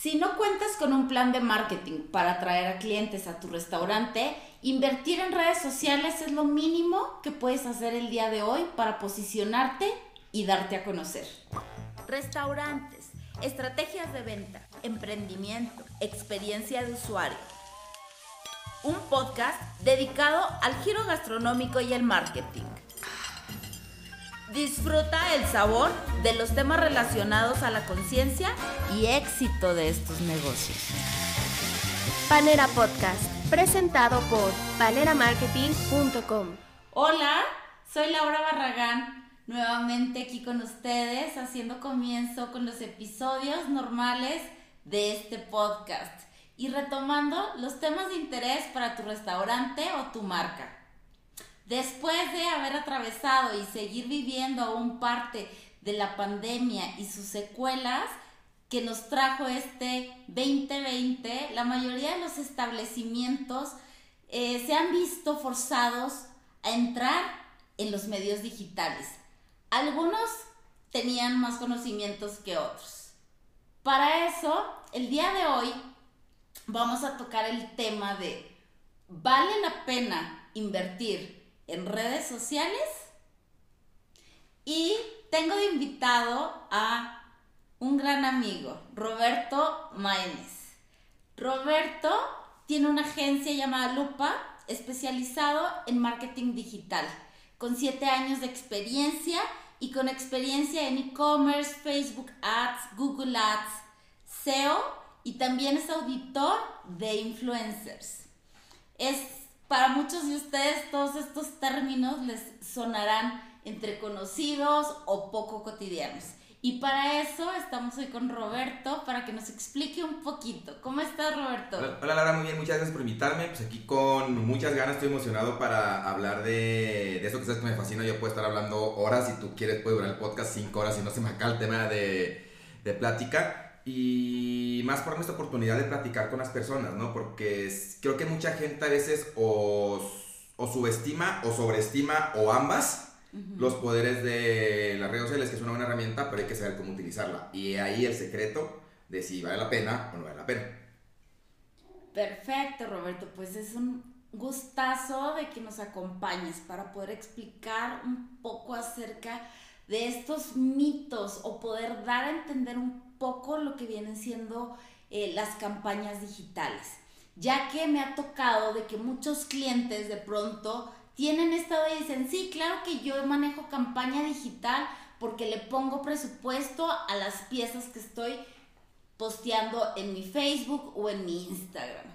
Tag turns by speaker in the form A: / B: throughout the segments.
A: Si no cuentas con un plan de marketing para atraer a clientes a tu restaurante, invertir en redes sociales es lo mínimo que puedes hacer el día de hoy para posicionarte y darte a conocer. Restaurantes, estrategias de venta, emprendimiento, experiencia de usuario. Un podcast dedicado al giro gastronómico y el marketing. Disfruta el sabor de los temas relacionados a la conciencia y éxito de estos negocios.
B: Panera Podcast, presentado por paneramarketing.com.
A: Hola, soy Laura Barragán, nuevamente aquí con ustedes, haciendo comienzo con los episodios normales de este podcast y retomando los temas de interés para tu restaurante o tu marca. Después de haber atravesado y seguir viviendo aún parte de la pandemia y sus secuelas que nos trajo este 2020, la mayoría de los establecimientos eh, se han visto forzados a entrar en los medios digitales. Algunos tenían más conocimientos que otros. Para eso, el día de hoy vamos a tocar el tema de ¿vale la pena invertir en redes sociales. Y tengo de invitado a un gran amigo, Roberto Maénez. Roberto tiene una agencia llamada Lupa, especializado en marketing digital, con siete años de experiencia y con experiencia en e-commerce, Facebook Ads, Google Ads, SEO y también es auditor de influencers. Es para muchos de ustedes todos estos términos les sonarán entre conocidos o poco cotidianos. Y para eso estamos hoy con Roberto para que nos explique un poquito. ¿Cómo estás, Roberto?
C: Hola, Lara, muy bien, muchas gracias por invitarme. Pues aquí con muchas ganas, estoy emocionado para hablar de, de esto que sabes que me fascina. Yo puedo estar hablando horas, si tú quieres, puede durar el podcast cinco horas y no se me acaba el tema de, de plática y más por nuestra oportunidad de platicar con las personas, ¿no? Porque creo que mucha gente a veces o, subestima o sobreestima o ambas los poderes de las redes sociales, que es una buena herramienta, pero hay que saber cómo utilizarla. Y ahí el secreto de si vale la pena o no vale la pena.
A: Perfecto, Roberto. Pues es un gustazo de que nos acompañes para poder explicar un poco acerca de estos mitos o poder dar a entender un poco lo que vienen siendo eh, las campañas digitales, ya que me ha tocado de que muchos clientes de pronto tienen estado y dicen, sí, claro que yo manejo campaña digital porque le pongo presupuesto a las piezas que estoy posteando en mi Facebook o en mi Instagram.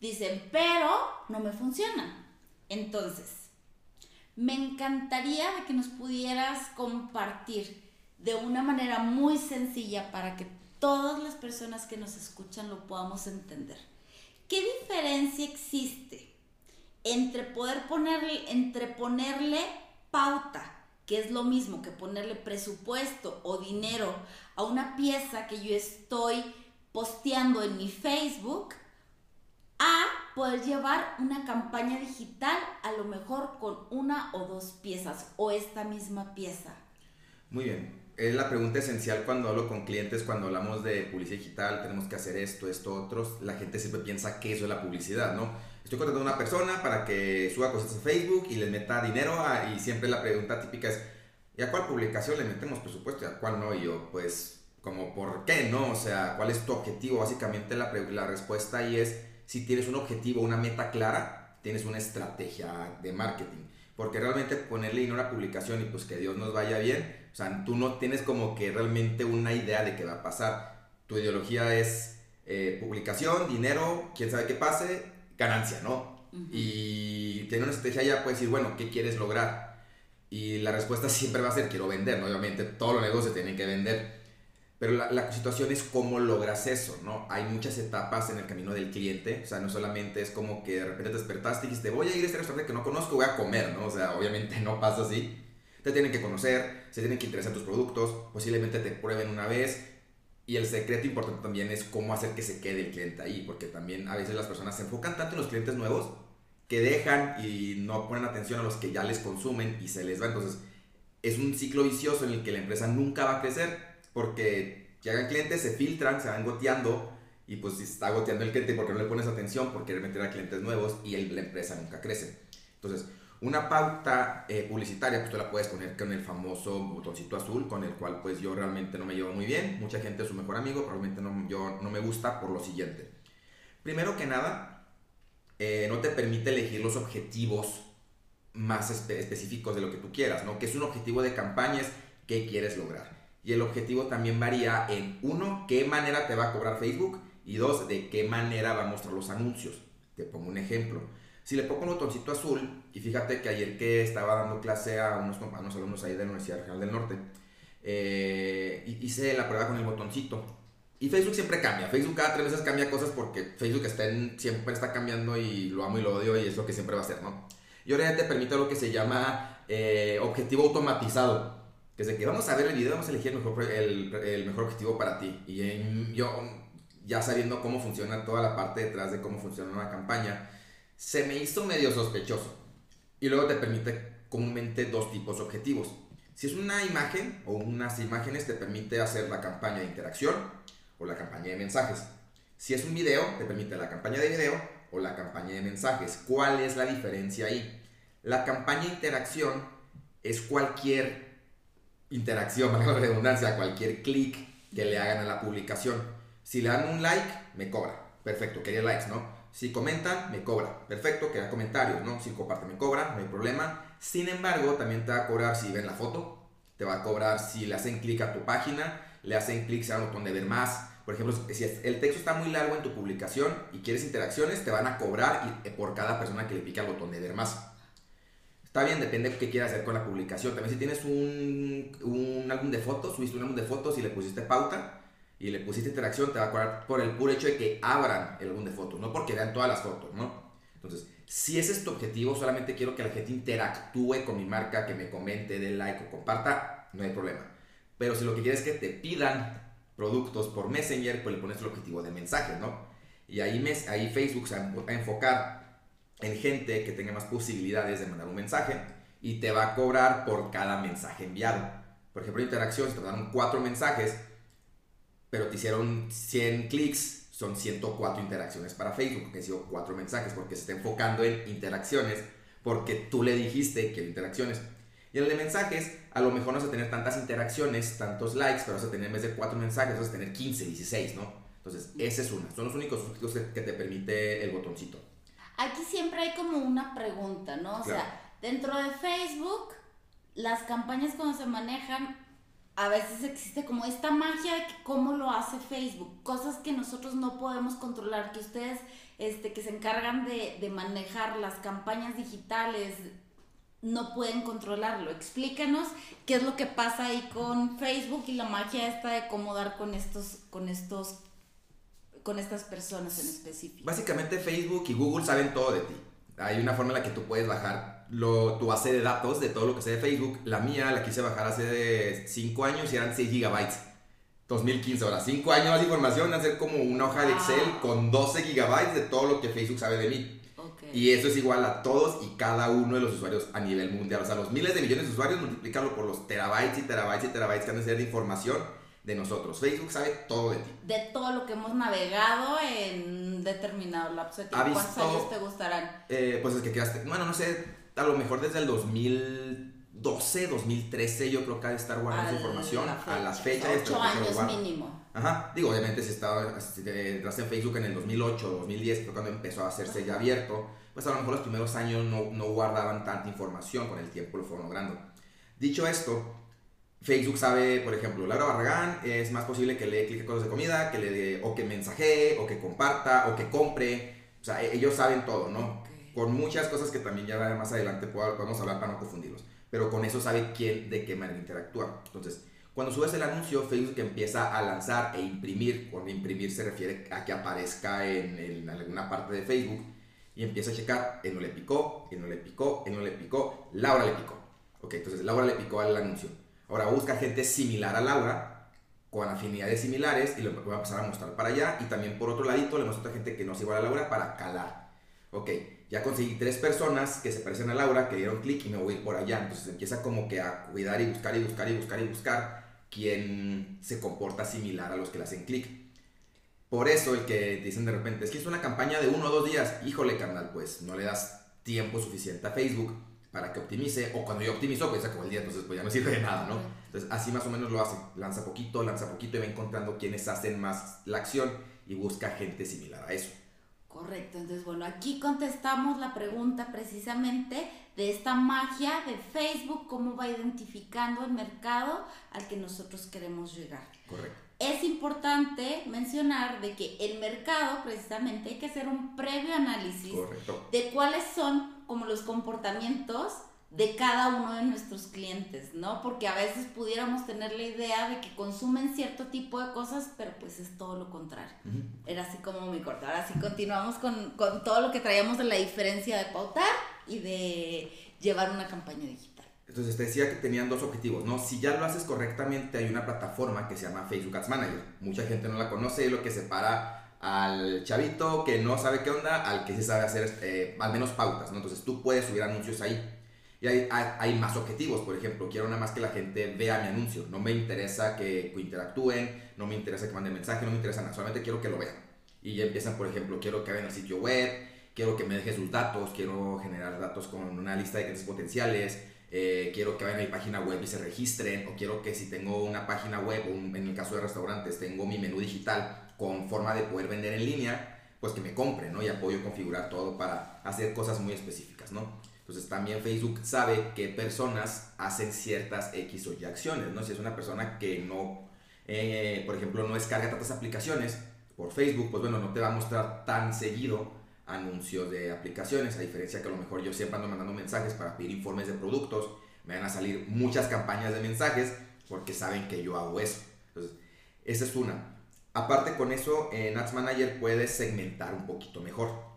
A: Dicen, pero no me funcionan. Entonces, me encantaría que nos pudieras compartir de una manera muy sencilla para que todas las personas que nos escuchan lo podamos entender. ¿Qué diferencia existe entre poder ponerle, entre ponerle pauta, que es lo mismo que ponerle presupuesto o dinero a una pieza que yo estoy posteando en mi Facebook, a poder llevar una campaña digital a lo mejor con una o dos piezas o esta misma pieza?
C: Muy bien, es la pregunta esencial cuando hablo con clientes, cuando hablamos de publicidad digital, tenemos que hacer esto, esto, otros. La gente siempre piensa que eso es la publicidad, ¿no? Estoy contratando a una persona para que suba cosas a Facebook y le meta dinero y siempre la pregunta típica es, ¿y a cuál publicación le metemos presupuesto y a cuál no? Y yo, pues, como, ¿por qué no? O sea, ¿cuál es tu objetivo? Básicamente la, la respuesta ahí es, si tienes un objetivo, una meta clara, tienes una estrategia de marketing. Porque realmente ponerle dinero a una publicación y pues que Dios nos vaya bien, o sea, tú no tienes como que realmente una idea de qué va a pasar. Tu ideología es eh, publicación, dinero, quién sabe qué pase, ganancia, ¿no? Y tiene una estrategia ya puedes decir, bueno, ¿qué quieres lograr? Y la respuesta siempre va a ser, quiero vender, ¿no? Obviamente todos los negocios tienen que vender. Pero la, la, situación es cómo logras eso, ¿no? Hay muchas etapas en el camino del cliente, o sea, no solamente es como que de repente te despertaste y dijiste, voy a ir a este restaurante que no conozco, voy a comer, ¿no? O sea, obviamente no pasa así te tienen que conocer, se tienen que interesar tus productos, posiblemente te prueben una vez. Y el secreto importante también es cómo hacer que se quede el cliente ahí, porque también a veces las personas se enfocan tanto en los clientes nuevos que dejan y no ponen atención a los que ya les consumen y se les va. Entonces, es un ciclo vicioso en el que la empresa nunca va a crecer porque llegan clientes, se filtran, se van goteando y pues si está goteando el cliente porque no le pones atención, por querer meter a clientes nuevos y el, la empresa nunca crece. Entonces, una pauta eh, publicitaria, pues tú la puedes poner con el famoso botoncito azul, con el cual pues yo realmente no me llevo muy bien. Mucha gente es su mejor amigo, probablemente no, yo, no me gusta por lo siguiente. Primero que nada, eh, no te permite elegir los objetivos más específicos de lo que tú quieras, ¿no? Que es un objetivo de campañas que quieres lograr. Y el objetivo también varía en, uno, qué manera te va a cobrar Facebook y dos, de qué manera va a mostrar los anuncios. Te pongo un ejemplo. Si le pongo un botoncito azul, y fíjate que ayer que estaba dando clase a unos, compañeros alumnos ahí de la Universidad Regional del Norte, eh, hice la prueba con el botoncito. Y Facebook siempre cambia. Facebook cada tres meses cambia cosas porque Facebook está siempre está cambiando y lo amo y lo odio y es lo que siempre va a ser, ¿no? Y ahora ya te permite lo que se llama eh, objetivo automatizado. Que es de que vamos a ver el video, vamos a elegir el mejor, el, mejor objetivo para ti. Y yo ya sabiendo cómo funciona toda la parte detrás de cómo funciona una campaña, se me hizo medio sospechoso. Y luego te permite comúnmente dos tipos objetivos. Si es una imagen o unas imágenes, te permite hacer la campaña de interacción o la campaña de mensajes. Si es un video, te permite la campaña de video o la campaña de mensajes. ¿Cuál es la diferencia ahí? La campaña de interacción es cualquier interacción, la redundancia, cualquier clic que le hagan a la publicación. Si le dan un like, me cobra. Perfecto, quería likes, ¿no? Si comentan, me cobra. Perfecto, quería comentarios, ¿no? Si comparten, me cobra, no hay problema. Sin embargo, también te va a cobrar si ven la foto, te va a cobrar si le hacen clic a tu página, le hacen clic a un botón de ver más. Por ejemplo, si el texto está muy largo en tu publicación y quieres interacciones, te van a cobrar eh, por cada persona que le pique al botón de ver más. Está bien, depende de qué quieras hacer con la publicación. También si tienes un, un álbum de fotos, subiste un álbum de fotos y le pusiste pauta, y le pusiste interacción, te va a cobrar por el puro hecho de que abran el álbum de fotos, no porque vean todas las fotos, ¿no? Entonces, si ese es tu objetivo, solamente quiero que la gente interactúe con mi marca, que me comente, dé like o comparta, no hay problema. Pero si lo que quieres es que te pidan productos por Messenger, pues le pones el objetivo de mensaje, ¿no? Y ahí, ahí Facebook se va a enfocar en gente que tenga más posibilidades de mandar un mensaje y te va a cobrar por cada mensaje enviado. Por ejemplo, interacción, si te dan cuatro mensajes, pero te hicieron 100 clics, son 104 interacciones para Facebook, que han sido 4 mensajes, porque se está enfocando en interacciones, porque tú le dijiste que interacciones. Y en el de mensajes, a lo mejor no vas a tener tantas interacciones, tantos likes, pero vas a tener en vez de 4 mensajes, vas a tener 15, 16, ¿no? Entonces, esa es una. Son los únicos objetivos que te permite el botoncito.
A: Aquí siempre hay como una pregunta, ¿no? O sea, dentro de Facebook, las campañas cuando se manejan a veces existe como esta magia de cómo lo hace Facebook, cosas que nosotros no podemos controlar, que ustedes este, que se encargan de, de manejar las campañas digitales no pueden controlarlo. Explícanos qué es lo que pasa ahí con Facebook y la magia esta de cómo dar con estos, con estos, con estas personas en específico.
C: Básicamente Facebook y Google saben todo de ti. Hay una forma en la que tú puedes bajar lo, tu base de datos de todo lo que sé de Facebook. La mía la quise bajar hace 5 años y eran 6 gigabytes. 2015, ahora 5 años de información, hacer como una hoja de Excel con 12 gigabytes de todo lo que Facebook sabe de mí. Y eso es igual a todos y cada uno de los usuarios a nivel mundial. O sea, los miles de millones de usuarios, multiplicarlo por los terabytes y terabytes y terabytes que han de ser de información de nosotros. Facebook sabe todo de ti.
A: De todo lo que hemos navegado en determinado lapso de tiempo. ¿Cuántos años te gustarán?
C: Eh, pues es que quedaste, bueno, no sé, a lo mejor desde el 2012, 2013, yo creo que ha de estar guardando esa información a las fechas.
A: 8 años mínimo.
C: Ajá, digo, obviamente si estaba, si entraste en Facebook en el 2008, 2010, fue cuando empezó a hacerse ya abierto, pues a lo mejor los primeros años no, no guardaban tanta información, con el tiempo lo fueron logrando. Dicho esto, Facebook sabe, por ejemplo, Laura Barragán es más posible que le clique cosas de comida, que le dé, o que mensajee, o que comparta, o que compre. O sea, e-, ellos saben todo, ¿no? Con muchas cosas que también ya más adelante podemos hablar para no confundirlos. Pero con eso sabe quién de qué manera interactúa. Entonces, cuando subes el anuncio, Facebook empieza a lanzar e imprimir. Cuando imprimir se refiere a que aparezca en, alguna parte de Facebook. Y empieza a checar, él no le picó, él no le picó, él no le picó, Laura le picó. Ok, entonces Laura le picó al anuncio. Ahora busca gente similar a Laura, con afinidades similares, y lo va a empezar a mostrar para allá. Y también por otro ladito le muestra a gente que no es igual a Laura para calar. Ok, ya conseguí tres personas que se parecen a Laura, que dieron clic y me voy a ir por allá. Entonces empieza como que a cuidar y buscar y buscar y buscar y buscar quien se comporta similar a los que le hacen clic. Por eso el que dicen de repente, es que es una campaña de uno o dos días, híjole carnal, pues no le das tiempo suficiente a Facebook para que optimice, o cuando yo optimizo, pues se acabó el día, entonces pues ya no sirve de nada, ¿no? Entonces así más o menos lo hace, lanza poquito, lanza poquito y va encontrando quienes hacen más la acción y busca gente similar a eso.
A: Correcto, entonces bueno, aquí contestamos la pregunta precisamente de esta magia de Facebook, cómo va identificando el mercado al que nosotros queremos llegar.
C: Correcto.
A: Es importante mencionar de que el mercado precisamente hay que hacer un previo análisis
C: Correcto.
A: de cuáles son como los comportamientos de cada uno de nuestros ¿no? Porque a veces pudiéramos tener la idea de que consumen cierto tipo de cosas, pero pues es todo lo contrario. Era así como mi corte. Ahora sí continuamos con, con todo lo que traíamos de la diferencia de pautar y de llevar una campaña digital.
C: Entonces te decía que tenían dos objetivos, ¿no? Si ya lo haces correctamente, hay una plataforma que se llama Facebook Ads Manager. Mucha gente no la conoce, es lo que separa al chavito que no sabe qué onda, al que sí sabe hacer eh, al menos pautas, ¿no? Entonces tú puedes subir anuncios ahí. Y hay, hay, hay más objetivos, por ejemplo, quiero nada más que la gente vea mi anuncio. No me interesa que interactúen, no me interesa que manden mensaje, no me interesa nada, solamente quiero que lo vean. Y ya empiezan, por ejemplo, quiero que vean el sitio web, quiero que me deje sus datos, quiero generar datos con una lista de clientes potenciales, eh, quiero que vayan a mi página web y se registren, o quiero que si tengo una página web, un- en el caso de restaurantes, tengo mi menú digital con forma de poder vender en línea, pues que me compren, ¿no? Y apoyo configurar todo para hacer cosas muy específicas, ¿no? Entonces también Facebook sabe qué personas hacen ciertas X o Y acciones, ¿no? Si es una persona que no, eh, por ejemplo, no descarga tantas aplicaciones por Facebook, pues bueno, no te va a mostrar tan seguido anuncios de aplicaciones, a diferencia que a lo mejor yo siempre ando mandando mensajes para pedir informes de productos, me van a salir muchas campañas de mensajes porque saben que yo hago eso. Entonces, esa es una. Aparte con eso, en Ads Manager puedes segmentar un poquito mejor.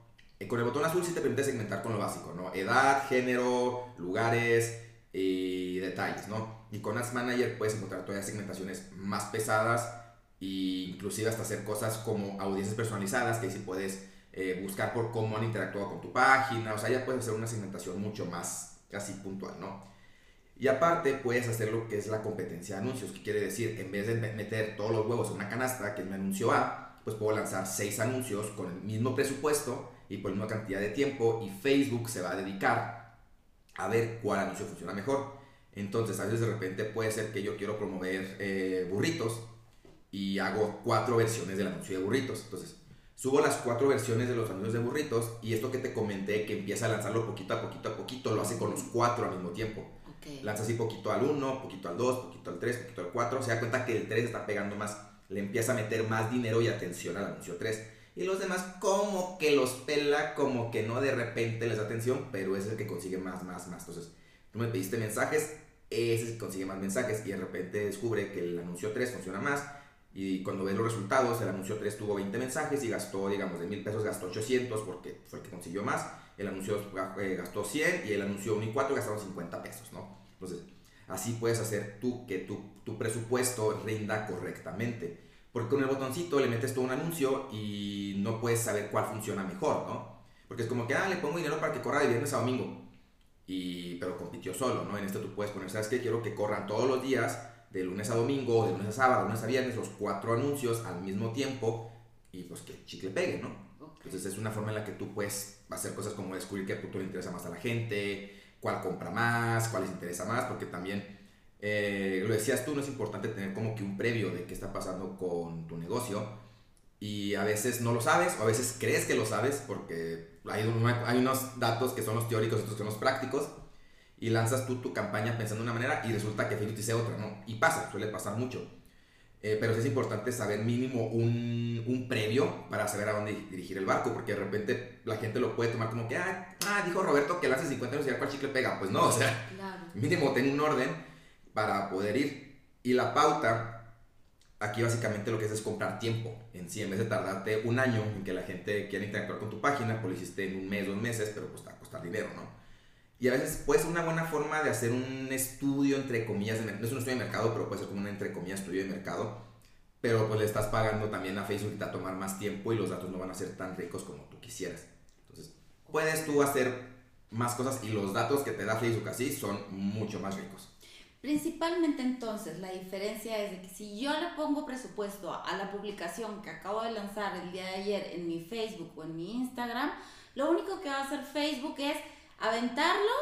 C: Eh, Con el botón azul sí te permite segmentar con lo básico, ¿no? Edad, género, lugares y detalles, ¿no? Y con Ads Manager puedes encontrar todavía segmentaciones más pesadas e inclusive hasta hacer cosas como audiencias personalizadas, que sí puedes eh, buscar por cómo han interactuado con tu página, o sea, ya puedes hacer una segmentación mucho más casi puntual, ¿no? Y aparte puedes hacer lo que es la competencia de anuncios, que quiere decir, en vez de me- meter todos los huevos en una canasta, que es mi anuncio A, pues puedo lanzar seis anuncios con el mismo presupuesto y por la misma cantidad de tiempo y Facebook se va a dedicar a ver cuál anuncio funciona mejor. Entonces, a veces de repente puede ser que yo quiero promover eh, burritos y hago cuatro versiones del anuncio de burritos. Entonces, subo las cuatro versiones de los anuncios de burritos y esto que te comenté que empieza a lanzarlo poquito a poquito a poquito, lo hace con los cuatro al mismo tiempo.
A: Ok.
C: Lanza así poquito al 1, poquito al 2, poquito al 3, poquito al 4. Se da cuenta que el 3 está pegando más. Le empieza a meter más dinero y atención al anuncio 3. Y los demás como que los pela, como que no de repente les da atención, pero es el que consigue más, más, más. Entonces, tú me pediste mensajes, ese es el que consigue más mensajes y de repente descubre que el anuncio 3 funciona más. Y cuando ves los resultados, el anuncio 3 tuvo 20 mensajes y gastó, digamos, de mil pesos gastó 800 porque fue el que consiguió más. El anuncio eh, gastó 100 y el anuncio 1 y 4 gastaron 50 pesos, ¿no? Entonces, así puedes hacer tú que tu, tu presupuesto rinda correctamente. Porque con el botoncito le metes todo un anuncio y no puedes saber cuál funciona mejor, ¿no? Porque es como que, ah, le pongo dinero para que corra de viernes a domingo. Y, pero compitió solo, ¿no? En este tú puedes poner, ¿sabes qué? Quiero que corran todos los días, de lunes a domingo, de lunes a sábado, de lunes a viernes, los cuatro anuncios al mismo tiempo y pues que chicle pegue, ¿no?
A: Ok.
C: Entonces es una forma en la que tú puedes hacer cosas como descubrir qué producto le interesa más a la gente, cuál compra más, cuál les interesa más, porque también, eh, lo decías tú, no es importante tener como que un previo de qué está pasando con tu negocio y a veces no lo sabes o a veces crees que lo sabes porque hay, un- hay unos datos que son los teóricos y otros que son los prácticos y lanzas tú tu campaña pensando de una manera y resulta que Facebook dice otra, ¿no? Y pasa, suele pasar mucho. Eh, pero sí es importante saber mínimo un, un previo para saber a dónde dirigir el barco, porque de repente la gente lo puede tomar como que, ah, ah, dijo Roberto que lance 50 años y a ver cuál chicle pega. Pues no, o sea,
A: Claro.
C: mínimo ten un orden para poder ir. Y la pauta, aquí básicamente lo que es es comprar tiempo en sí, en vez de tardarte un año en que la gente quiera interactuar con tu página, pues lo hiciste en un mes, dos meses, pero pues te va a costar dinero, ¿no? Y a veces puede ser una buena forma de hacer un estudio, entre comillas, de no es un estudio de mercado, pero puede ser como un, entre comillas, estudio de mercado. Pero pues le estás pagando también a Facebook y te va a tomar más tiempo y los datos no van a ser tan ricos como tú quisieras. Entonces, puedes tú hacer más cosas y los datos que te da Facebook así son mucho más ricos.
A: Principalmente entonces la diferencia es de que si yo le pongo presupuesto a la publicación que acabo de lanzar el día de ayer en mi Facebook o en mi Instagram, lo único que va a hacer Facebook es aventarlo,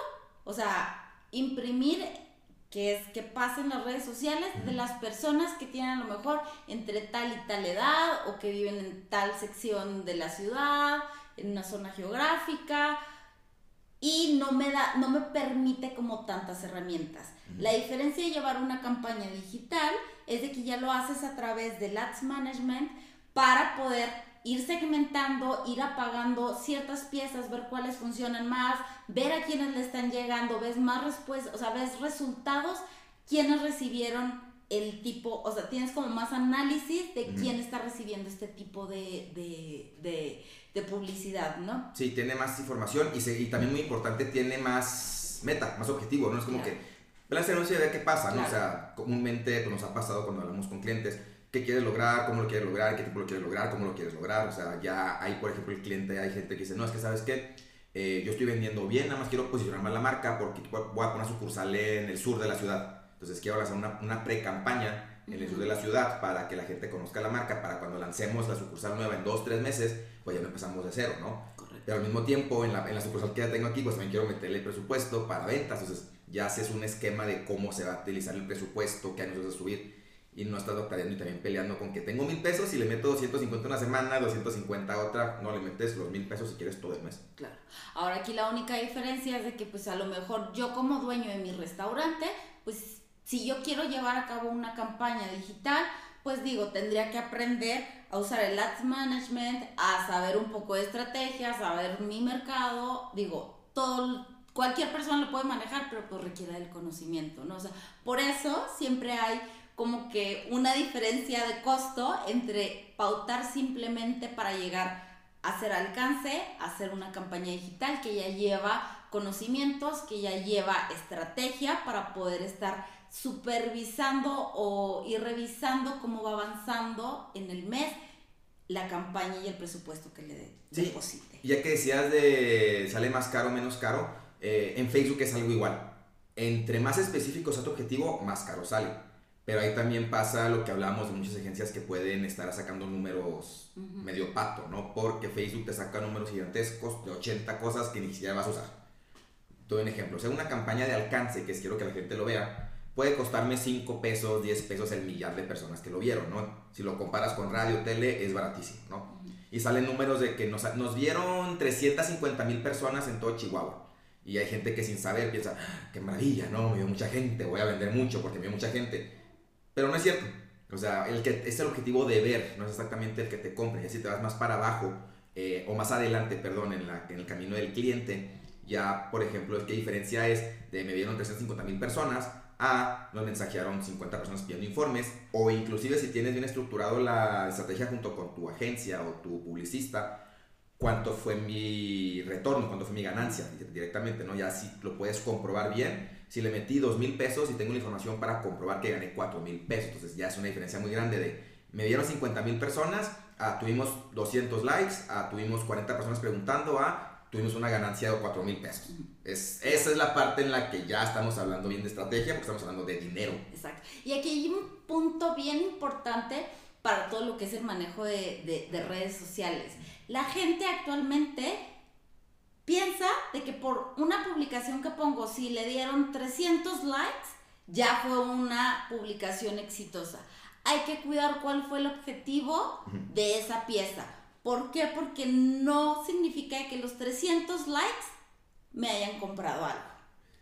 A: o sea, imprimir que es que pasen las redes sociales de las personas que tienen a lo mejor entre tal y tal edad o que viven en tal sección de la ciudad, en una zona geográfica y no me da no me permite como tantas herramientas. La diferencia de llevar una campaña digital es de que ya lo haces a través del Ads Management para poder ir segmentando, ir apagando ciertas piezas, ver cuáles funcionan más, ver a quiénes le están llegando, ves más respuestas, o sea, ves resultados, quiénes recibieron el tipo, o sea, tienes como más análisis de quién está recibiendo este tipo de, de, de, publicidad, ¿no?
C: Sí, tiene más información y, y, también muy importante, tiene más meta, más objetivo, ¿no? Es como que lanza anuncio y ver qué pasa, ¿no? O sea, comúnmente pues, nos ha pasado cuando hablamos con clientes, qué quieres lograr, cómo lo quieres lograr, qué tipo lo quieres lograr, cómo lo quieres lograr, o sea, ya hay, por ejemplo, el cliente, hay gente que dice, no, es que sabes qué, eh, yo estoy vendiendo bien, nada más quiero posicionar más la marca porque voy a poner sucursal en el sur de la ciudad entonces quiero hacer una, una pre-campaña en el sur de la ciudad para que la gente conozca la marca, para cuando lancemos la sucursal nueva en dos, tres meses, pues ya no empezamos de cero, ¿no? Correcto. Pero al mismo tiempo, en la, en la sucursal que ya tengo aquí, pues también quiero meterle presupuesto para ventas. Entonces ya haces un esquema de cómo se va a utilizar el presupuesto, qué años vas a subir. Y no estás doctorando y también peleando con que tengo mil pesos y le meto 250 una semana, 250 otra, no le metes los mil pesos si quieres todo el mes.
A: Claro. Ahora aquí la única diferencia es de que pues a lo mejor yo como dueño de mi restaurante, pues si yo quiero llevar a cabo una campaña digital, pues digo, tendría que aprender a usar el Ads Management, a saber un poco de estrategia, a saber mi mercado, digo, todo, cualquier persona lo puede manejar, pero pues requiere del conocimiento, ¿no? O sea, por eso siempre hay como que una diferencia de costo entre pautar simplemente para llegar a hacer alcance, hacer una campaña digital que ya lleva conocimientos, que ya lleva estrategia para poder estar supervisando o y revisando cómo va avanzando en el mes la campaña y el presupuesto que le
C: sí. deposite. Ya que decías de sale más caro o menos caro, eh, en Facebook es algo igual. Entre más específico sea tu objetivo, más caro sale. Pero ahí también pasa lo que hablábamos de muchas agencias que pueden estar sacando números medio pato, ¿no? Porque Facebook te saca números gigantescos de 80 cosas que ni siquiera vas a usar. Todo un ejemplo. O sea, una campaña de alcance, que es quiero que la gente lo vea, puede costarme 5 pesos, 10 pesos el millar de personas que lo vieron, ¿no? Si lo comparas con radio, tele, es baratísimo, ¿no? Y salen números de que nos, nos vieron 350 mil personas en todo Chihuahua. Y hay gente que sin saber piensa, ah, qué maravilla, ¿no? Me vio mucha gente, voy a vender mucho porque me vio mucha gente. Pero no es cierto. O sea, el que, es el objetivo de ver, no es exactamente el que te compre. Y así te vas más para abajo, eh, o más adelante, perdón, en, la, en el camino del cliente, ya, por ejemplo, ¿qué diferencia es de me vieron 350 mil personas a nos mensajearon 50 personas pidiendo informes o inclusive si tienes bien estructurado la estrategia junto con tu agencia o tu publicista, cuánto fue mi retorno, cuánto fue mi ganancia directamente, ¿no? Ya si lo puedes comprobar bien, si le metí 2 mil pesos y tengo la información para comprobar que gané 4 mil pesos, entonces ya es una diferencia muy grande de, me dieron 50 mil personas, a, tuvimos 200 likes, a, tuvimos 40 personas preguntando, a tuvimos una ganancia de 4 mil pesos. Es, esa es la parte en la que ya estamos hablando bien de estrategia, porque estamos hablando de dinero.
A: Exacto. Y aquí hay un punto bien importante para todo lo que es el manejo de, de, redes sociales. La gente actualmente piensa de que por una publicación que pongo, si le dieron 300 likes, ya fue una publicación exitosa. Hay que cuidar cuál fue el objetivo de esa pieza ¿Por qué? Porque no significa que los 300 likes me hayan comprado algo.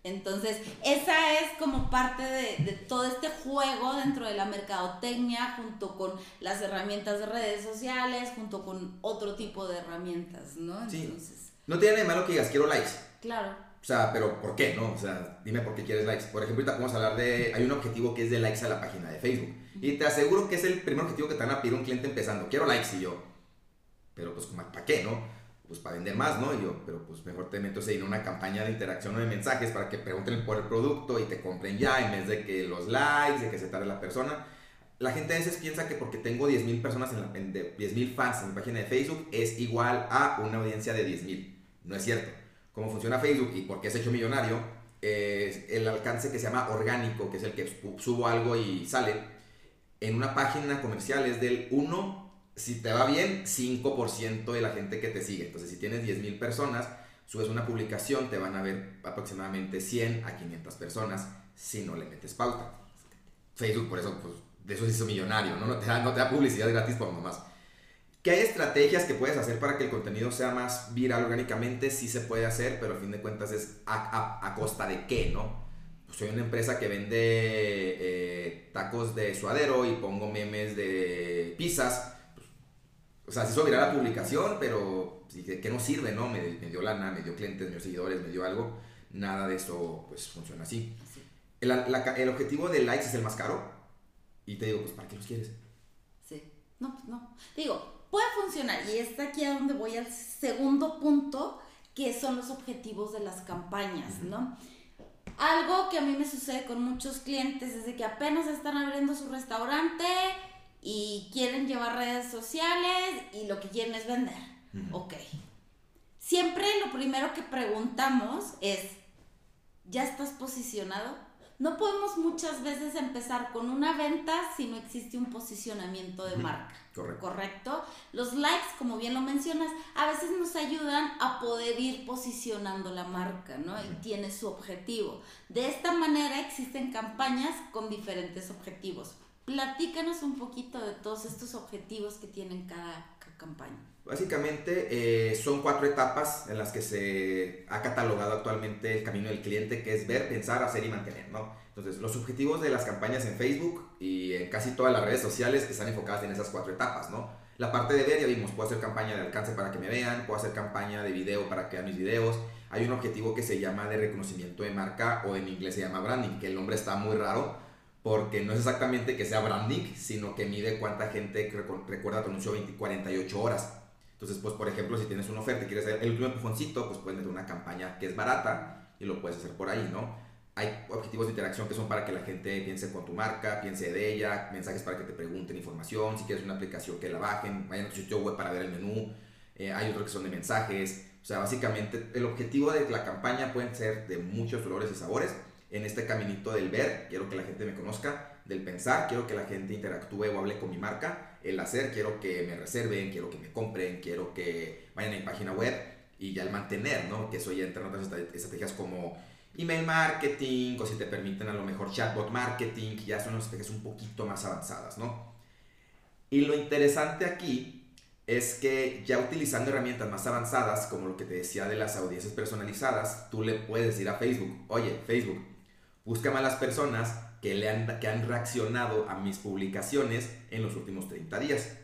A: Entonces, esa es como parte de, todo este juego dentro de la mercadotecnia, junto con las herramientas de redes sociales, junto con otro tipo de herramientas, ¿no?
C: Entonces, No tiene nada de malo que digas, quiero likes.
A: Claro.
C: O sea, pero ¿por qué, no? O sea, dime por qué quieres likes. Por ejemplo, ahorita podemos hablar de, hay un objetivo que es de likes a la página de Facebook. Y te aseguro que es el primer objetivo que te van a pedir un cliente empezando. Quiero likes y yo, pero pues ¿para qué, no? Pues para vender más, ¿no? Y yo, pero pues mejor te meto en una campaña de interacción o de mensajes para que pregunten por el producto y te compren ya en vez de que los likes, de que se tarde la persona. La gente a veces piensa que porque tengo 10.000 personas, en la, 10.000 fans en mi página de Facebook es igual a una audiencia de 10.000. No es cierto. Cómo funciona Facebook y por qué es hecho millonario eh, el alcance que se llama orgánico, que es el que subo algo y sale, en una página comercial es del 1, si te va bien, 5% de la gente que te sigue. Entonces, si tienes 10.000 personas, subes una publicación, te van a ver aproximadamente 100 a 500 personas si no le metes pauta. Facebook, por eso, pues, de eso se hizo millonario, ¿no? No te da, no te da publicidad gratis por nomás. ¿Qué hay estrategias que puedes hacer para que el contenido sea más viral orgánicamente? Sí se puede hacer, pero al fin de cuentas es a, costa de qué, ¿no? Pues soy una empresa que vende eh, tacos de suadero y pongo memes de pizzas. O sea, se hizo viral la publicación, pero ¿qué no sirve, no? Me, dio lana, me dio clientes, me dio seguidores, me dio algo. Nada de eso, pues, funciona así. El, el objetivo de likes es el más caro. Y te digo, pues, ¿para qué los quieres?
A: Sí. No, pues no. Digo, puede funcionar. Y está aquí a donde voy al segundo punto, que son los objetivos de las campañas, ¿no? Algo que a mí me sucede con muchos clientes es de que apenas están abriendo su restaurante y quieren llevar redes sociales y lo que quieren es vender. Ok. Siempre lo primero que preguntamos es, ¿ya estás posicionado? no podemos muchas veces empezar con una venta si no existe un posicionamiento de marca.
C: Correcto.
A: Correcto. Los likes, como bien lo mencionas, a veces nos ayudan a poder ir posicionando la marca, ¿no? Y tiene su objetivo. De esta manera existen campañas con diferentes objetivos. Platícanos un poquito de todos estos objetivos que tienen cada, campaña.
C: Básicamente eh, son cuatro etapas en las que se ha catalogado actualmente el camino del cliente, que es ver, pensar, hacer y mantener, ¿no? Entonces, los objetivos de las campañas en Facebook y en casi todas las redes sociales están enfocadas en esas cuatro etapas, ¿no? La parte de ver, ya vimos, puedo hacer campaña de alcance para que me vean, puedo hacer campaña de video para que vean mis videos. Hay un objetivo que se llama de reconocimiento de marca o en inglés se llama branding, que el nombre está muy raro porque no es exactamente que sea branding, sino que mide cuánta gente recuerda tu anuncio 20, 48 horas. Entonces, pues, por ejemplo, si tienes una oferta y quieres hacer el último empujoncito, pues puedes meter una campaña que es barata y lo puedes hacer por ahí, ¿no? Hay objetivos de interacción que son para que la gente piense con tu marca, piense de ella, mensajes para que te pregunten información, si quieres una aplicación que la bajen, vayan a tu sitio web para ver el menú, eh, hay otros que son de mensajes, o sea, básicamente el objetivo de la campaña pueden ser de muchos colores y sabores. En este caminito del ver, quiero que la gente me conozca, del pensar, quiero que la gente interactúe o hable con mi marca, el hacer, quiero que me reserven, quiero que me compren, quiero que vayan a mi página web y ya el mantener, ¿no? Que eso ya entra en otras estrategias como email marketing o si te permiten a lo mejor chatbot marketing, ya son estrategias un poquito más avanzadas, ¿no? Y lo interesante aquí es que ya utilizando herramientas más avanzadas, como lo que te decía de las audiencias personalizadas, tú le puedes decir a Facebook, oye, Facebook, búscame a las personas que, le han, que han reaccionado a mis publicaciones en los últimos 30 días.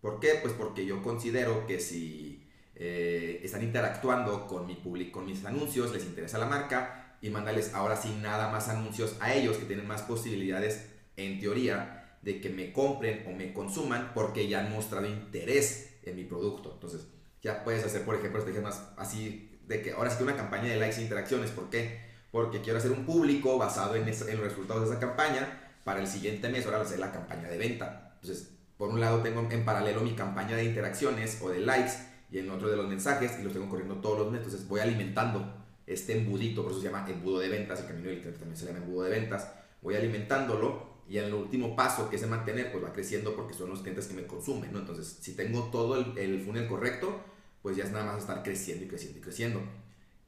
C: ¿Por qué? Pues porque yo considero que si eh, están interactuando con, mi con mis anuncios, les interesa la marca, y mándales ahora sí nada más anuncios a ellos que tienen más posibilidades, en teoría, de que me compren o me consuman porque ya han mostrado interés en mi producto. Entonces, ya puedes hacer, por ejemplo, estrategias más así de que ahora sí que una campaña de likes e interacciones. ¿Por qué? Porque quiero hacer un público basado en, en los resultados de esa campaña para el siguiente mes, ahora ser la campaña de venta. Entonces, por un lado tengo en paralelo mi campaña de interacciones o de likes y en otro de los mensajes y los tengo corriendo todos los meses. Entonces voy alimentando este embudito, por eso se llama embudo de ventas, el camino del cliente también se llama embudo de ventas, voy alimentándolo y en el último paso que es mantener, pues va creciendo porque son los clientes que me consumen, ¿no? Entonces, si tengo todo el, el funnel correcto, pues ya es nada más estar creciendo y creciendo y creciendo.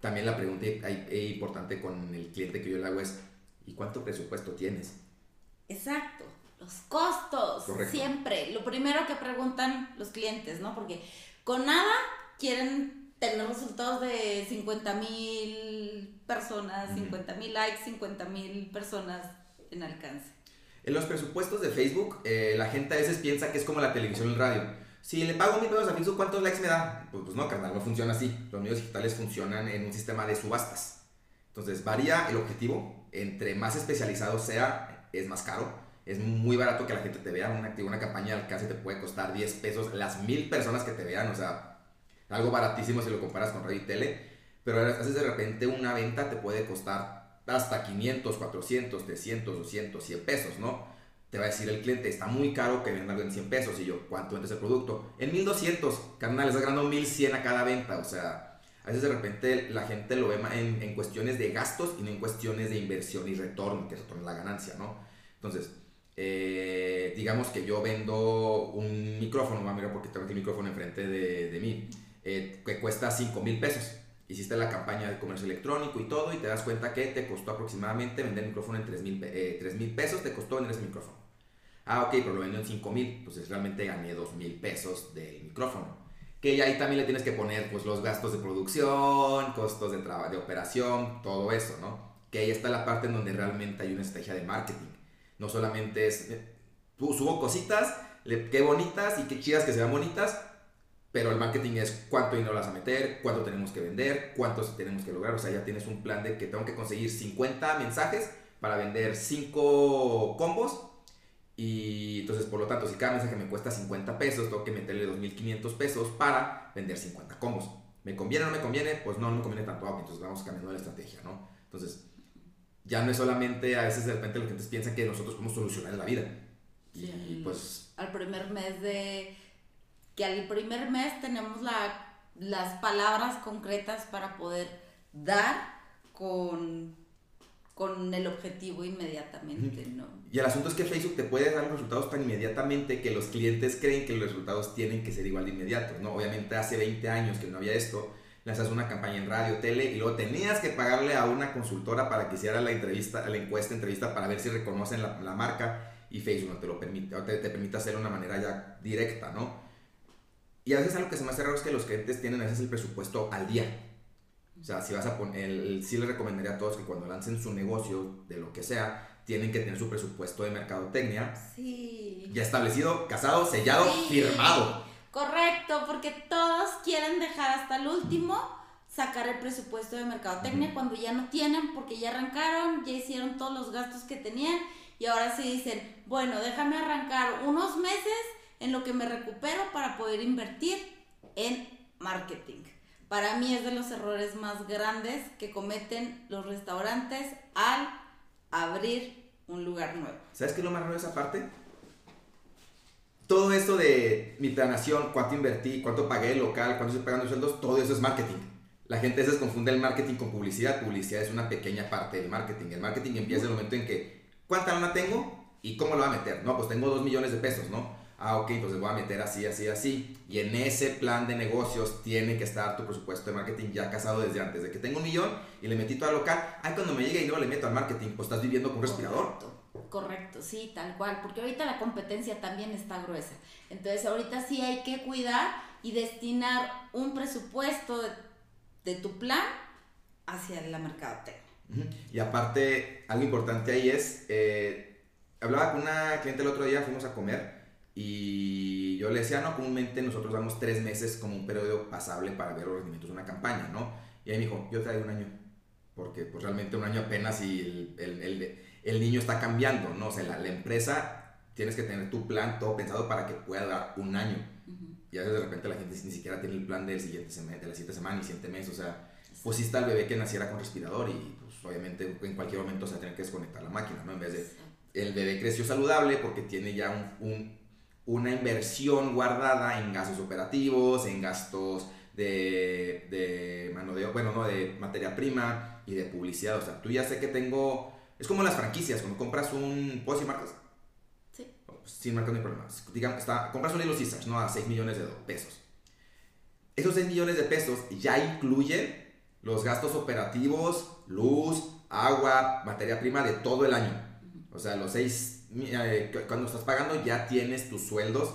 C: También la pregunta importante con el cliente que yo le hago es, ¿y cuánto presupuesto tienes?
A: Exacto, los costos, siempre. Lo primero que preguntan los clientes, ¿no? Porque con nada quieren tener resultados de 50 mil personas, 50 mil likes, 50 mil personas en alcance.
C: En los presupuestos de Facebook, eh, la gente a veces piensa que es como la televisión y el radio. Si le pago mil pesos a Facebook, ¿cuántos likes me da? Pues, pues no, carnal, no funciona así. Los medios digitales funcionan en un sistema de subastas. Entonces, varía el objetivo. Entre más especializado sea, es más caro. Es muy barato que la gente te vea. Una, una campaña de alcance te puede costar 10 pesos. Las mil personas que te vean, o sea, algo baratísimo si lo comparas con radio y tele, pero haces de repente una venta te puede costar hasta 500, 400, 300, 200, 100 pesos, ¿no? Te va a decir el cliente, está muy caro que venda algo en 100 pesos y yo, ¿cuánto vende ese producto? En 1200, carnal, estás ganando 1100 a cada venta, o sea, A veces de repente la gente lo ve en, en cuestiones de gastos y no en cuestiones de inversión y retorno, que retorna la ganancia, ¿no? Entonces, eh, digamos que yo vendo un micrófono, mira porque tengo aquí el micrófono enfrente de, de mí, eh, que cuesta 5 mil pesos. Hiciste la campaña de comercio electrónico y todo y te das cuenta que te costó aproximadamente vender el micrófono en 3 mil eh, pesos, te costó vender ese micrófono. Ah, ok, pero lo vendo en 5 mil, entonces realmente gané 2 mil pesos del micrófono. Que ahí también le tienes que poner pues los gastos de producción, costos de, de operación, todo eso, ¿no? Que ahí está la parte en donde realmente hay una estrategia de marketing no solamente es, eh, subo cositas, qué bonitas y qué chidas que sean bonitas, pero el marketing es cuánto dinero vas a meter, cuánto tenemos que vender, cuántos tenemos que lograr. O sea, ya tienes un plan de que tengo que conseguir 50 mensajes para vender 5 combos. Y entonces, por lo tanto, si cada mensaje me cuesta 50 pesos, tengo que meterle 2.500 pesos para vender 50 combos. ¿Me conviene o no me conviene? Pues no, no me conviene tanto. Entonces vamos cambiando la estrategia, ¿no? Entonces, ya no es solamente a veces de repente los clientes piensan que nosotros podemos solucionar la vida.
A: y pues... Al primer mes de... Que al primer mes tenemos la, las palabras concretas para poder dar con, con el objetivo inmediatamente, ¿no?
C: Y el asunto es que Facebook te puede dar los resultados tan inmediatamente que los clientes creen que los resultados tienen que ser igual de inmediatos, ¿no? Obviamente hace 20 años que no había esto, lanzas una campaña en radio, tele y luego tenías que pagarle a una consultora para que hiciera la entrevista, la encuesta, entrevista para ver si reconocen la, la marca y Facebook no te lo permite, o te, te, permite hacerlo de una manera ya directa, ¿no? Y a veces algo que se me hace raro es que los clientes tienen a veces el presupuesto al día. O sea, si vas a poner, sí les recomendaría a todos que cuando lancen su negocio, de lo que sea, tienen que tener su presupuesto de mercadotecnia
A: sí.
C: ya establecido, casado, sellado, firmado.
A: Correcto, porque todos quieren dejar hasta el último sacar el presupuesto de mercadotecnia cuando ya no tienen, porque ya arrancaron, ya hicieron todos los gastos que tenían y ahora sí dicen, bueno, déjame arrancar unos meses en lo que me recupero para poder invertir en marketing. Para mí es de los errores más grandes que cometen los restaurantes al abrir un lugar nuevo.
C: ¿Sabes qué es lo más raro de esa parte? todo esto de mi planación, cuánto invertí, cuánto pagué el local, cuánto estoy pagando sueldos, todo eso es marketing. La gente a veces confunde el marketing con publicidad. Publicidad es una pequeña parte del marketing. El marketing empieza en el momento en que, ¿cuánta lana tengo? ¿Y cómo lo voy a meter? No, pues tengo 2 millones de pesos, ¿no? Ah, ok, entonces voy a meter así, así, así. Y en ese plan de negocios tiene que estar tu presupuesto de marketing ya casado desde antes. De que tengo un millón y le metí todo al local. Ay, cuando me llegue y no le meto al marketing, pues estás viviendo con un respirador.
A: Correcto, sí, tal cual, porque ahorita la competencia también está gruesa. Entonces ahorita sí hay que cuidar y destinar un presupuesto de, tu plan hacia la mercadotecnia.
C: Y aparte, algo importante ahí es, eh, hablaba con una cliente el otro día, fuimos a comer y yo le decía, no, comúnmente nosotros damos tres meses como un periodo pasable para ver los rendimientos de una campaña, ¿no? Y ahí me dijo, yo traigo un año, porque pues realmente un año apenas y el, el el niño está cambiando, ¿no? O sea, la, empresa tienes que tener tu plan todo pensado para que pueda dar un año. Y a veces de repente la gente ni siquiera tiene el plan del siguiente semestre, de la siguiente semana, ni siguiente mes, o sea, pues sí está el bebé que naciera con respirador y pues obviamente en cualquier momento se va a tener que desconectar la máquina, ¿no? En vez de el bebé creció saludable porque tiene ya un, una inversión guardada en gastos operativos, en gastos de, de mano de, bueno, no, de materia prima y de publicidad, o sea, tú ya sé que tengo es como las franquicias, cuando compras un... ¿Puedo decir marcas?
A: Sí.
C: Sin marcas no hay problema. Digamos, está, compras un Little Caesars, ¿no? A 6 millones de pesos. Esos 6 millones de pesos ya incluyen los gastos operativos, luz, agua, materia prima de todo el año. O sea, los 6, eh, cuando estás pagando ya tienes tus sueldos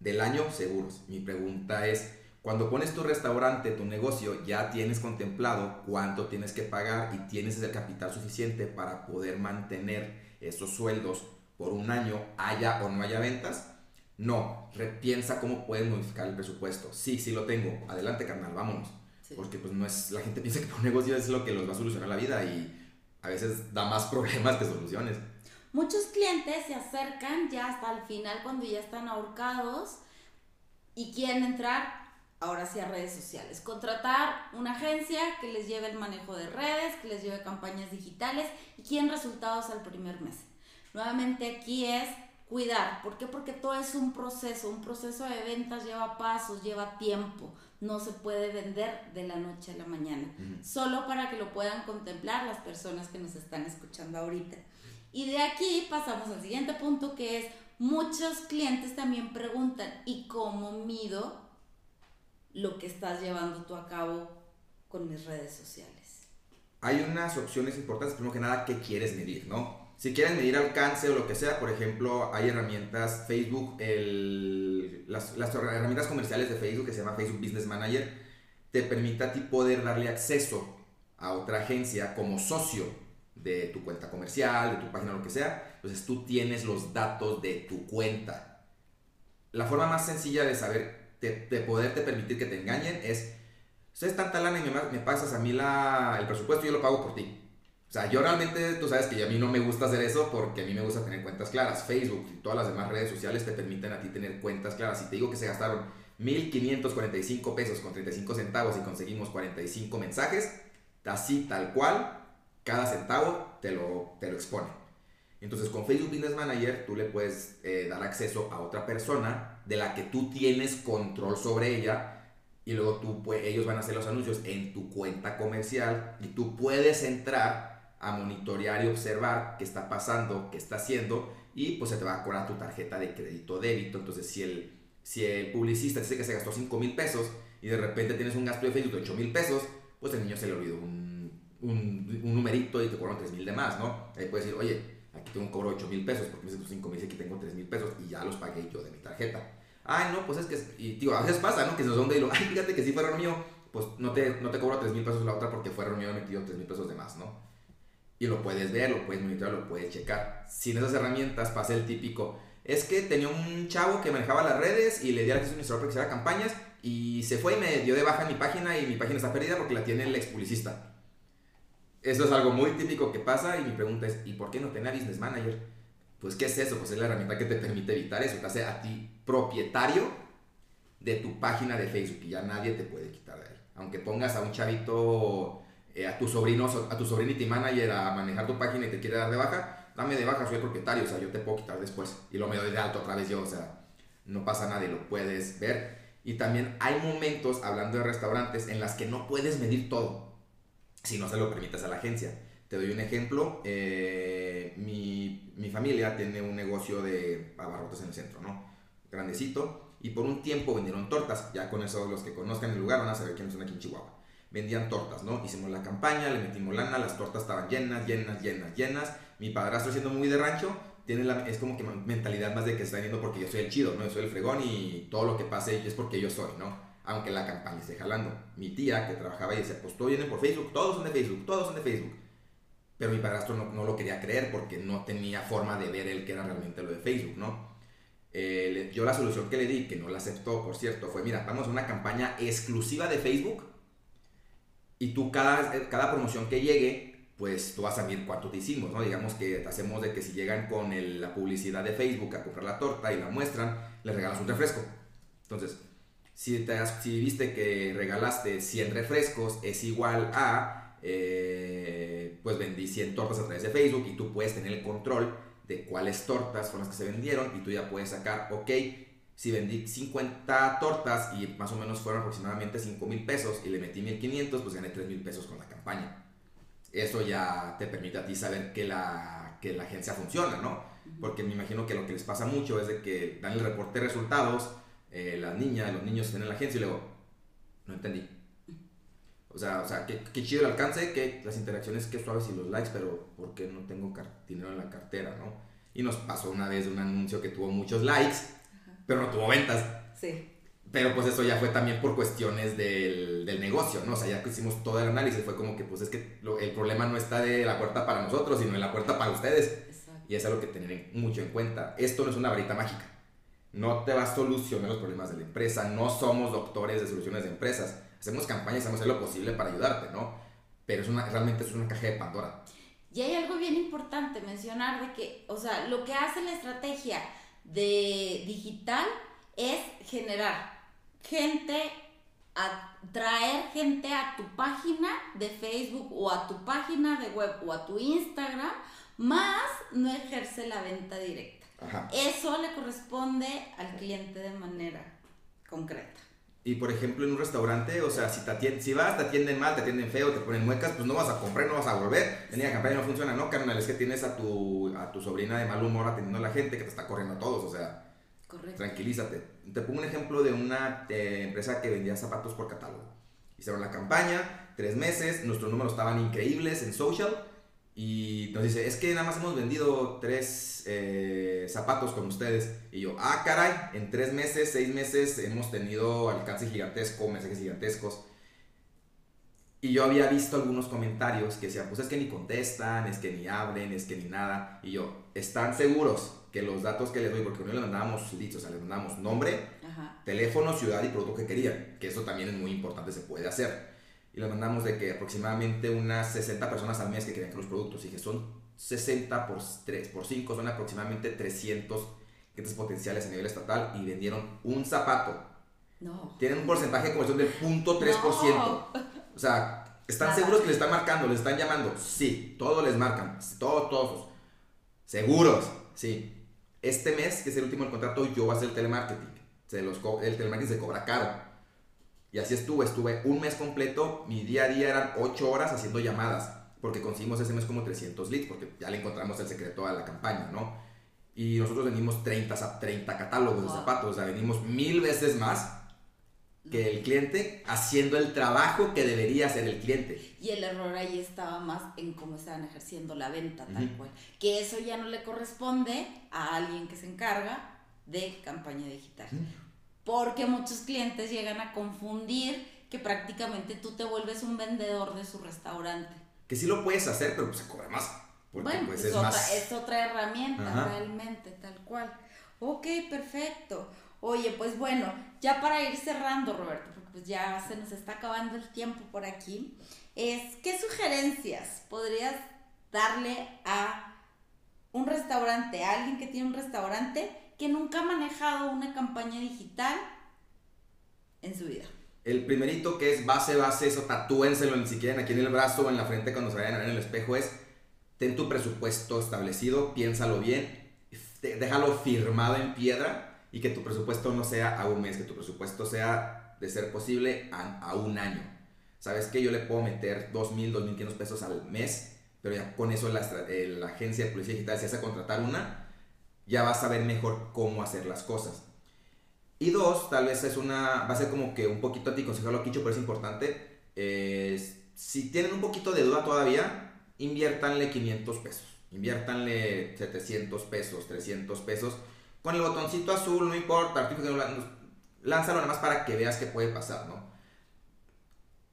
C: del año seguros. Mi pregunta es, cuando pones tu restaurante, tu negocio, ya tienes contemplado cuánto tienes que pagar y tienes ese capital suficiente para poder mantener esos sueldos por un año, haya o no haya ventas. No, repiensa cómo puedes modificar el presupuesto. Sí, sí lo tengo. Adelante, carnal, vámonos. Porque pues no es, la gente piensa que un negocio es lo que los va a solucionar la vida y a veces da más problemas que soluciones.
A: Muchos clientes se acercan ya hasta el final cuando ya están ahorcados y quieren entrar ahora sí a redes sociales. Contratar una agencia que les lleve el manejo de redes, que les lleve campañas digitales y quieren resultados al primer mes. Nuevamente aquí es cuidar. ¿Por qué? Porque todo es un proceso. Un proceso de ventas lleva pasos, lleva tiempo. no se puede vender de la noche a la mañana, solo para que lo puedan contemplar las personas que nos están escuchando ahorita. Y de aquí pasamos al siguiente punto que es, muchos clientes también preguntan, ¿y cómo mido lo que estás llevando tú a cabo con mis redes sociales?
C: Hay unas opciones importantes, primero que nada, ¿qué quieres medir, no? Si quieren medir alcance o lo que sea, por ejemplo, hay herramientas Facebook, el, las, las, herramientas comerciales de Facebook que se llama Facebook Business Manager, te permite a ti poder darle acceso a otra agencia como socio de tu cuenta comercial, de tu página, lo que sea. Entonces tú tienes los datos de tu cuenta. La forma más sencilla de saber, de, de poderte permitir que te engañen es, ustedes tanta lana y me, me pasas a mí la, el presupuesto yo lo pago por ti. O sea, yo realmente, tú sabes que a mí no me gusta hacer eso porque a mí me gusta tener cuentas claras. Facebook y todas las demás redes sociales te permiten a ti tener cuentas claras. Si te digo que se gastaron 1.545 pesos con 35 centavos y conseguimos 45 mensajes, así tal cual, cada centavo te lo, te lo expone. Entonces con Facebook Business Manager tú le puedes eh, dar acceso a otra persona de la que tú tienes control sobre ella y luego tú, pues, ellos van a hacer los anuncios en tu cuenta comercial y tú puedes entrar a monitorear y observar qué está pasando, qué está haciendo y pues se te va a cobrar tu tarjeta de crédito débito. Entonces si el, si el publicista dice que se gastó 5 mil pesos y de repente tienes un gasto de Facebook de 8 mil pesos, pues el niño se le olvidó un, un, un numerito y te cobran 3 mil de más, ¿no? Ahí puedes decir, oye, aquí tengo un cobro de 8 mil pesos porque me hice 5 mil y aquí tengo 3 mil pesos y ya los pagué yo de mi tarjeta. Ay, no, pues es que, y tío, a veces pasa, ¿no? Que se donde y lo, ay, fíjate que si fuera mío, pues no te, no te cobro 3 mil pesos la otra porque fuera mío he metido 3 mil pesos de más, ¿no? y lo puedes ver, lo puedes monitorear, lo puedes checar. Sin esas herramientas pasa el típico. Es que tenía un chavo que manejaba las redes y le di acceso a mi celular para que hiciera campañas y se fue y me dio de baja mi página y mi página está perdida porque la tiene el ex publicista. Eso es algo muy típico que pasa y mi pregunta es, ¿y por qué no tenía Business Manager? Pues, ¿qué es eso? Pues es la herramienta que te permite evitar eso, te hace a ti propietario de tu página de Facebook y ya nadie te puede quitar de ahí. Aunque pongas a un chavito eh, a tu sobrino, a tu sobrinity manager a manejar tu página y te quiere dar de baja, dame de baja, soy el propietario, o sea, yo te puedo quitar después y lo me doy de alto otra vez yo, o sea, no pasa nada y lo puedes ver. Y también hay momentos, hablando de restaurantes, en las que no puedes medir todo, si no se lo permites a la agencia. Te doy un ejemplo, eh, mi, mi, familia tiene un negocio de abarrotes en el centro, ¿no? Grandecito, y por un tiempo vendieron tortas, ya con eso los que conozcan el lugar van a saber quiénes son aquí en Chihuahua vendían tortas, ¿no? Hicimos la campaña, le metimos lana, las tortas estaban llenas, llenas, llenas, llenas. Mi padrastro siendo muy de rancho, tiene la, es como que mentalidad más de que está yendo porque yo soy el chido, ¿no? Yo soy el fregón y todo lo que pase es porque yo soy, ¿no? Aunque la campaña esté jalando. Mi tía que trabajaba y decía, pues todo viene por Facebook, todos son de Facebook, todos son de Facebook. Pero mi padrastro no, no lo quería creer porque no tenía forma de ver él que era realmente lo de Facebook, ¿no? Eh, yo la solución que le di, que no la aceptó, por cierto, fue, mira, vamos a una campaña exclusiva de Facebook y tú cada, cada promoción que llegue, pues tú vas a ver cuánto te hicimos, ¿no? Digamos que hacemos de que si llegan con la publicidad de Facebook a comprar la torta y la muestran, les regalas un refresco. Entonces, si, te si viste que regalaste 100 refrescos, es igual a, eh, pues vendí 100 tortas a través de Facebook y tú puedes tener el control de cuáles tortas fueron las que se vendieron y tú ya puedes sacar, ok, si vendí 50 tortas y más o menos fueron aproximadamente 5 mil pesos y le metí 1500, pues gané 3 mil pesos con la campaña. Eso ya te permite a ti saber que la, que la agencia funciona, ¿no? Porque me imagino que lo que les pasa mucho es de que dan el reporte de resultados, eh, las niñas, los niños en la agencia y luego, no entendí. O sea, o sea qué, qué chido el alcance, que las interacciones, qué suaves y los likes, pero ¿por qué no tengo dinero en la cartera, no? Y nos pasó una vez un anuncio que tuvo muchos likes pero no tuvo ventas.
A: Sí.
C: Pero pues eso ya fue también por cuestiones del, del, negocio, ¿no? O sea, ya que hicimos todo el análisis, fue como que pues es que el problema no está de la puerta para nosotros, sino en la puerta para ustedes. Exacto. Y es algo que tener mucho en cuenta. Esto no es una varita mágica. No te va a solucionar los problemas de la empresa. No somos doctores de soluciones de empresas. Hacemos campañas, hacemos lo posible para ayudarte, ¿no? Pero es una, realmente es una caja de Pandora.
A: Y hay algo bien importante mencionar de que, o sea, lo que hace la estrategia de digital es generar gente, atraer gente a tu página de Facebook o a tu página de web o a tu Instagram, más no ejerce la venta directa. Eso le corresponde al cliente de manera concreta.
C: Y por ejemplo, en un restaurante, o sea, si, te atienden, si vas, te atienden mal, te atienden feo, te ponen muecas, pues no vas a comprar, no vas a volver. Venía la campaña no funciona, ¿no, carnal? Es que tienes a tu, a tu sobrina de mal humor atendiendo a la gente que te está corriendo a todos, o sea,
A: Correcto.
C: tranquilízate. Te pongo un ejemplo de una eh, empresa que vendía zapatos por catálogo. Hicieron la campaña, tres meses, nuestros números estaban increíbles en social. Y nos dice, es que nada más hemos vendido tres eh, zapatos con ustedes. Y yo, ah, caray, en tres meses, seis meses hemos tenido alcance gigantesco, mensajes gigantescos. Y yo había visto algunos comentarios que decían, pues es que ni contestan, es que ni abren, es que ni nada. Y yo, ¿están seguros que los datos que les doy, porque no les mandábamos leads, o sea, les mandábamos nombre,
A: Ajá.
C: teléfono, ciudad y producto que querían? Que eso también es muy importante, se puede hacer. Y les mandamos de que aproximadamente unas 60 personas al mes que querían que los productos. Y dije, son 60 por 3, por 5, son aproximadamente 300 clientes potenciales a nivel estatal y vendieron un zapato.
A: No.
C: Tienen un porcentaje de conversión del 0.3%.
A: No.
C: O sea, ¿están
A: Nada.
C: seguros que les están marcando? ¿Les están llamando? Sí, todos les marcan. Todos, todos. Seguros, sí. Este mes, que es el último del contrato, yo voy a hacer el telemarketing. Se los el telemarketing se cobra caro. Y así estuve, estuve un mes completo, mi día a día eran 8 horas haciendo llamadas, porque conseguimos ese mes como 300 leads, porque ya le encontramos el secreto a la campaña, ¿no? Y nosotros vendimos 30, za- 30 catálogos de zapatos, o sea, vendimos mil veces más que el cliente haciendo el trabajo que debería hacer el cliente.
A: Y el error ahí estaba más en cómo estaban ejerciendo la venta, tal cual. Que eso ya no le corresponde a alguien que se encarga de campaña digital. Porque muchos clientes llegan a confundir que prácticamente tú te vuelves un vendedor de su restaurante.
C: Que sí lo puedes hacer, pero pues se cobra más. Porque
A: bueno,
C: pues
A: es,
C: es
A: otra,
C: más...
A: es otra herramienta
C: Ajá.
A: realmente, tal cual. Ok, perfecto. Oye, pues bueno, ya para ir cerrando, Roberto, porque pues ya se nos está acabando el tiempo por aquí, es ¿qué sugerencias podrías darle a un restaurante, a alguien que tiene un restaurante que nunca ha manejado una campaña digital en su vida?
C: El primerito que es base, base, eso tatúenselo ni siquiera aquí en el brazo o en la frente cuando se vayan a ver en el espejo es ten tu presupuesto establecido, piénsalo bien, déjalo firmado en piedra y que tu presupuesto no sea a un mes, que tu presupuesto sea, de ser posible, a, a un año. ¿Sabes que Yo le puedo meter 2.000, 2.500 pesos al mes, pero ya con eso la, eh, la agencia de publicidad digital, si hace contratar una, ya vas a ver mejor cómo hacer las cosas. Y dos, tal vez es una, va a ser como que un poquito anticonsejo lo que he dicho, pero es importante. es, si tienen un poquito de duda todavía, inviértanle 500 pesos. Inviértanle 700 pesos, 300 pesos. Con el botoncito azul, no importa, lánzalo nada más para que veas qué puede pasar, ¿no?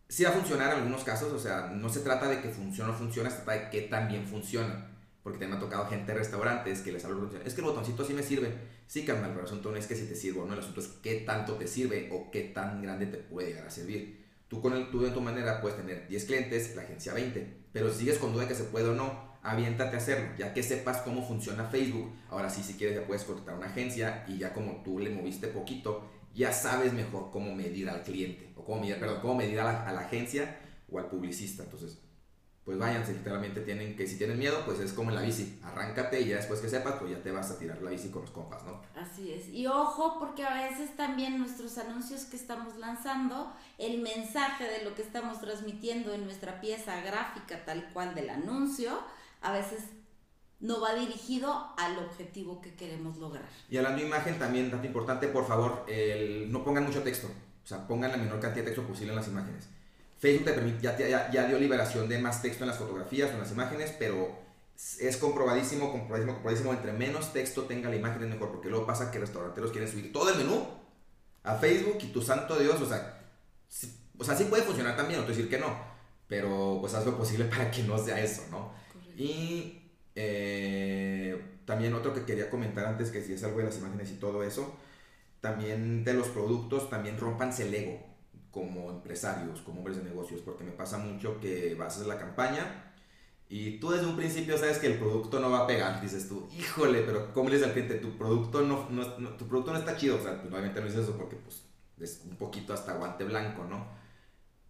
C: Sí va a funcionar en algunos casos, o sea, no se trata de que funcione o no funciona, se trata de que también funciona. Porque también me ha tocado gente de restaurantes que les hablo, es que el botoncito sí me sirve. Sí, carnal, pero el asunto no es que si te sirve o no, el asunto es qué tanto te sirve o qué tan grande te puede llegar a servir. Tú, con el, tú de tu manera puedes tener 10 clientes, la agencia 20, pero si sigues con duda de que se puede o no, aviéntate a hacerlo, ya que sepas cómo funciona Facebook. Ahora sí, si quieres, ya puedes contratar una agencia y ya como tú le moviste poquito, ya sabes mejor cómo medir al cliente, o cómo medir, perdón, cómo medir a la, a la agencia o al publicista. Entonces, pues váyanse, literalmente tienen que, si tienen miedo, pues es como en la bici, arráncate y ya después que sepas, pues ya te vas a tirar la bici con los compas, ¿no?
A: Así es. Y ojo, porque a veces también nuestros anuncios que estamos lanzando, el mensaje de lo que estamos transmitiendo en nuestra pieza gráfica tal cual del anuncio, a veces no va dirigido al objetivo que queremos lograr.
C: Y hablando de imagen, también, dato importante, por favor, el- no pongan mucho texto. O sea, pongan la menor cantidad de texto posible en las imágenes. Facebook te permite, ya, ya, ya dio liberación de más texto en las fotografías o en las imágenes, pero es comprobadísimo, comprobadísimo, comprobadísimo. Entre menos texto tenga la imagen es mejor, porque luego pasa que restauranteros quieren subir todo el menú a Facebook y tu santo Dios, o sea, sí, o sea, sí puede funcionar también, no te decir que no, pero pues haz lo posible para que no sea eso, ¿no? Y eh, también otro que quería comentar antes, que si es algo de las imágenes y todo eso, también de los productos, también rompanse el ego como empresarios, como hombres de negocios, porque me pasa mucho que vas a hacer la campaña y tú desde un principio sabes que el producto no va a pegar, dices tú, híjole, pero ¿cómo le dices al cliente? Tu producto no, no- no- tu producto no está chido, o sea, pues, obviamente no dices eso porque pues es un poquito hasta guante blanco, ¿no?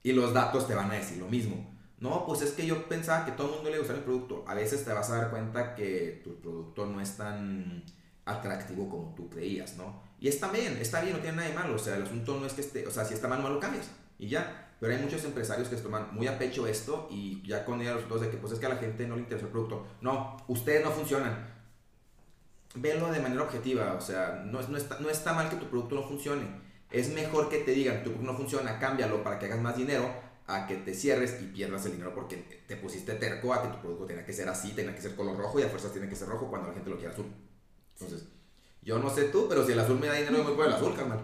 C: Y los datos te van a decir lo mismo. No, pues es que yo pensaba que todo el mundo le gustaba el producto. A veces te vas a dar cuenta que tu producto no es tan atractivo como tú creías, ¿no? Y está bien, está bien, no tiene nada de malo, o sea, el asunto no es que esté, o sea, si está mal, no lo cambias y ya. Pero hay muchos empresarios que se toman muy a pecho esto y ya con los de que pues es que a la gente no le interesa el producto. No, ustedes no funcionan. Velo de manera objetiva, o sea, no, no, está, no mal que tu producto no funcione. Es mejor que te digan, tu producto no funciona, cámbialo para que hagas más dinero, a que te cierres y pierdas el dinero porque te pusiste terco a que tu producto tenga que ser así, tenga que ser color rojo y a fuerzas tiene que ser rojo cuando la gente lo quiere azul. Entonces, yo no sé tú, pero si el azul me da dinero, yo me puedo el azul, carnal.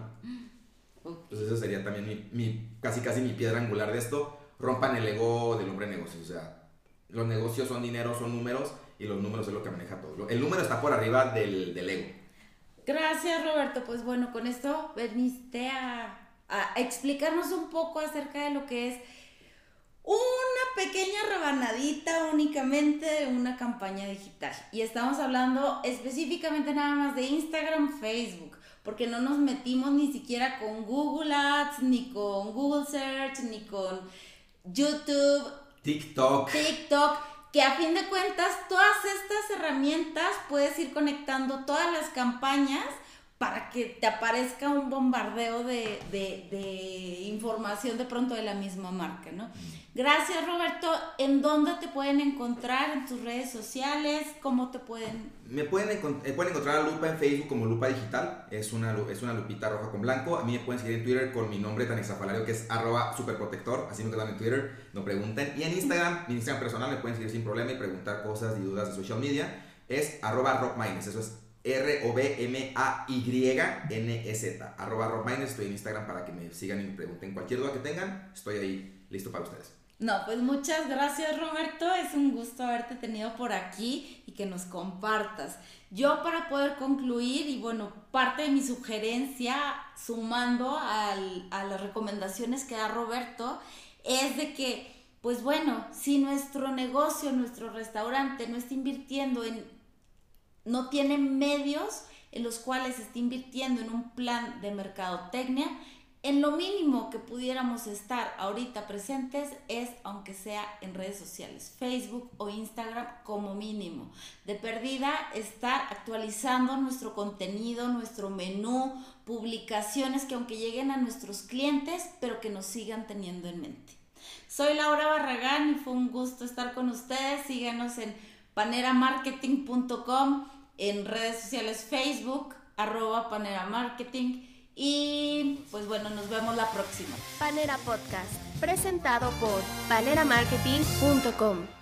C: Entonces, esa sería también mi, mi, casi casi mi piedra angular de esto. Rompan el ego del hombre de negocios. O sea, los negocios son dinero, son números y los números es lo que maneja todo. El número está por arriba del, del ego.
A: Gracias, Roberto. Pues bueno, con esto veniste a, a explicarnos un poco acerca de lo que es una pequeña rebanadita únicamente de una campaña digital. Y estamos hablando específicamente nada más de Instagram, Facebook, porque no nos metimos ni siquiera con Google Ads, ni con Google Search, ni con YouTube,
C: TikTok.
A: TikTok, que a fin de cuentas todas estas herramientas puedes ir conectando todas las campañas para que te aparezca un bombardeo de, de, de información de pronto de la misma marca, ¿no? Gracias Roberto. ¿En dónde te pueden encontrar? ¿En tus redes sociales? ¿Cómo te pueden...?
C: Me pueden, eh, pueden encontrar a Lupa en Facebook como Lupa Digital. Es una, es una lupita roja con blanco. A mí me pueden seguir en Twitter con mi nombre tan exafalario que es arroba superprotector. Así me quedan en Twitter. No pregunten. Y en Instagram, mi Instagram personal, me pueden seguir sin problema y preguntar cosas y dudas de social media. Es arroba rockmines. Eso es R-O-B-M-A-Y-N-E-Z. Arroba rockmines. Estoy en Instagram para que me sigan y me pregunten cualquier duda que tengan. Estoy ahí listo para ustedes.
A: No, pues muchas gracias Roberto, es un gusto haberte tenido por aquí y que nos compartas. Yo para poder concluir, y bueno, parte de mi sugerencia, sumando al, a las recomendaciones que da Roberto, es de que, pues bueno, si nuestro negocio, nuestro restaurante no está invirtiendo en, no tiene medios en los cuales está invirtiendo en un plan de mercadotecnia, en lo mínimo que pudiéramos estar ahorita presentes es, aunque sea en redes sociales, Facebook o Instagram como mínimo. De perdida, estar actualizando nuestro contenido, nuestro menú, publicaciones que aunque lleguen a nuestros clientes, pero que nos sigan teniendo en mente. Soy Laura Barragán y fue un gusto estar con ustedes. Síganos en paneramarketing.com, en redes sociales Facebook, arroba paneramarketing y pues bueno, nos vemos la próxima.
B: Panera Podcast, presentado por paneramarketing.com.